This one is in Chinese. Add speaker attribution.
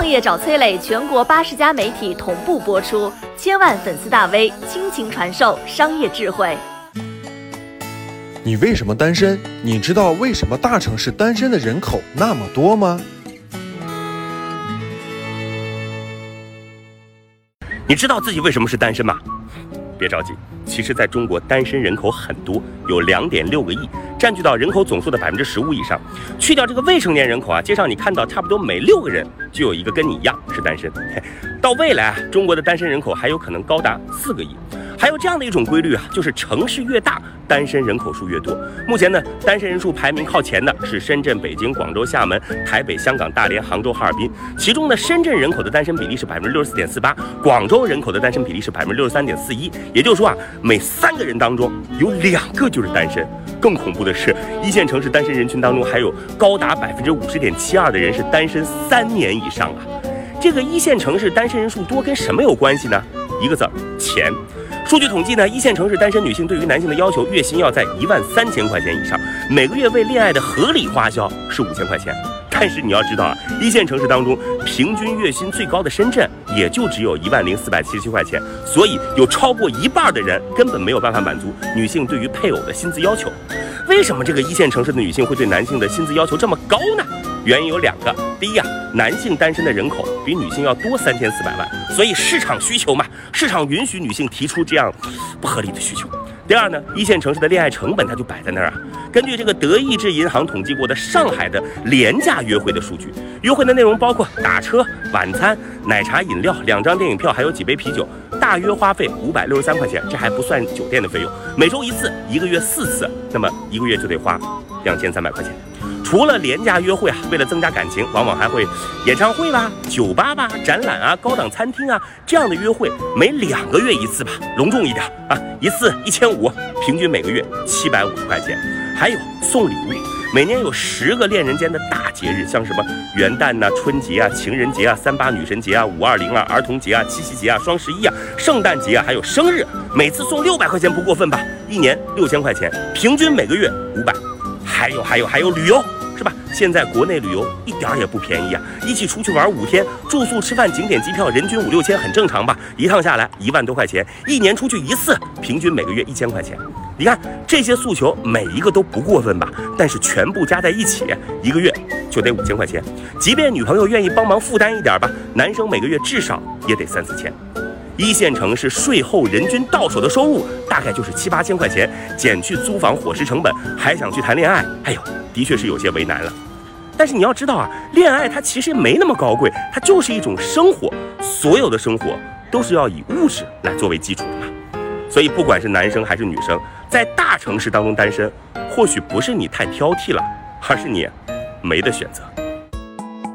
Speaker 1: 创业找崔磊，全国八十家媒体同步播出，千万粉丝大 V 倾情传授商业智慧。
Speaker 2: 你为什么单身？你知道为什么大城市单身的人口那么多吗？
Speaker 3: 你知道自己为什么是单身吗？别着急，其实在中国单身人口很多，有两点六个亿，占据到人口总数的百分之十五以上。去掉这个未成年人口啊，街上你看到差不多每六个人就有一个跟你一样是单身。到未来啊，中国的单身人口还有可能高达四个亿。还有这样的一种规律啊，就是城市越大，单身人口数越多。目前呢，单身人数排名靠前的是深圳、北京、广州、厦门、台北、香港、大连、杭州、哈尔滨。其中呢，深圳人口的单身比例是百分之六十四点四八，广州人口的单身比例是百分之六十三点四一。也就是说啊，每三个人当中有两个就是单身。更恐怖的是，一线城市单身人群当中还有高达百分之五十点七二的人是单身三年以上啊。这个一线城市单身人数多跟什么有关系呢？一个字儿，钱。数据统计呢，一线城市单身女性对于男性的要求，月薪要在一万三千块钱以上，每个月为恋爱的合理花销是五千块钱。但是你要知道啊，一线城市当中平均月薪最高的深圳也就只有一万零四百七十七块钱，所以有超过一半的人根本没有办法满足女性对于配偶的薪资要求。为什么这个一线城市的女性会对男性的薪资要求这么高呢？原因有两个，第一啊，男性单身的人口比女性要多三千四百万，所以市场需求嘛，市场允许女性提出这样不合理的需求。第二呢，一线城市的恋爱成本它就摆在那儿啊。根据这个德意志银行统计过的上海的廉价约会的数据，约会的内容包括打车、晚餐、奶茶、饮料、两张电影票，还有几杯啤酒，大约花费五百六十三块钱，这还不算酒店的费用。每周一次，一个月四次，那么一个月就得花两千三百块钱。除了廉价约会啊，为了增加感情，往往还会演唱会啦、酒吧吧、展览啊、高档餐厅啊这样的约会，每两个月一次吧，隆重一点啊，一次一千五，平均每个月七百五十块钱。还有送礼物，每年有十个恋人间的大节日，像什么元旦呐、春节啊、情人节啊、三八女神节啊、五二零啊、儿童节啊、七夕节啊、双十一啊、圣诞节啊，还有生日，每次送六百块钱不过分吧？一年六千块钱，平均每个月五百。还有还有还有旅游。是吧？现在国内旅游一点儿也不便宜啊！一起出去玩五天，住宿、吃饭、景点、机票，人均五六千，很正常吧？一趟下来一万多块钱，一年出去一次，平均每个月一千块钱。你看这些诉求每一个都不过分吧？但是全部加在一起，一个月就得五千块钱。即便女朋友愿意帮忙负担一点吧，男生每个月至少也得三四千。一线城市税后人均到手的收入大概就是七八千块钱，减去租房伙食成本，还想去谈恋爱，哎呦，的确是有些为难了。但是你要知道啊，恋爱它其实没那么高贵，它就是一种生活，所有的生活都是要以物质来作为基础的嘛。所以不管是男生还是女生，在大城市当中单身，或许不是你太挑剔了，而是你没得选择。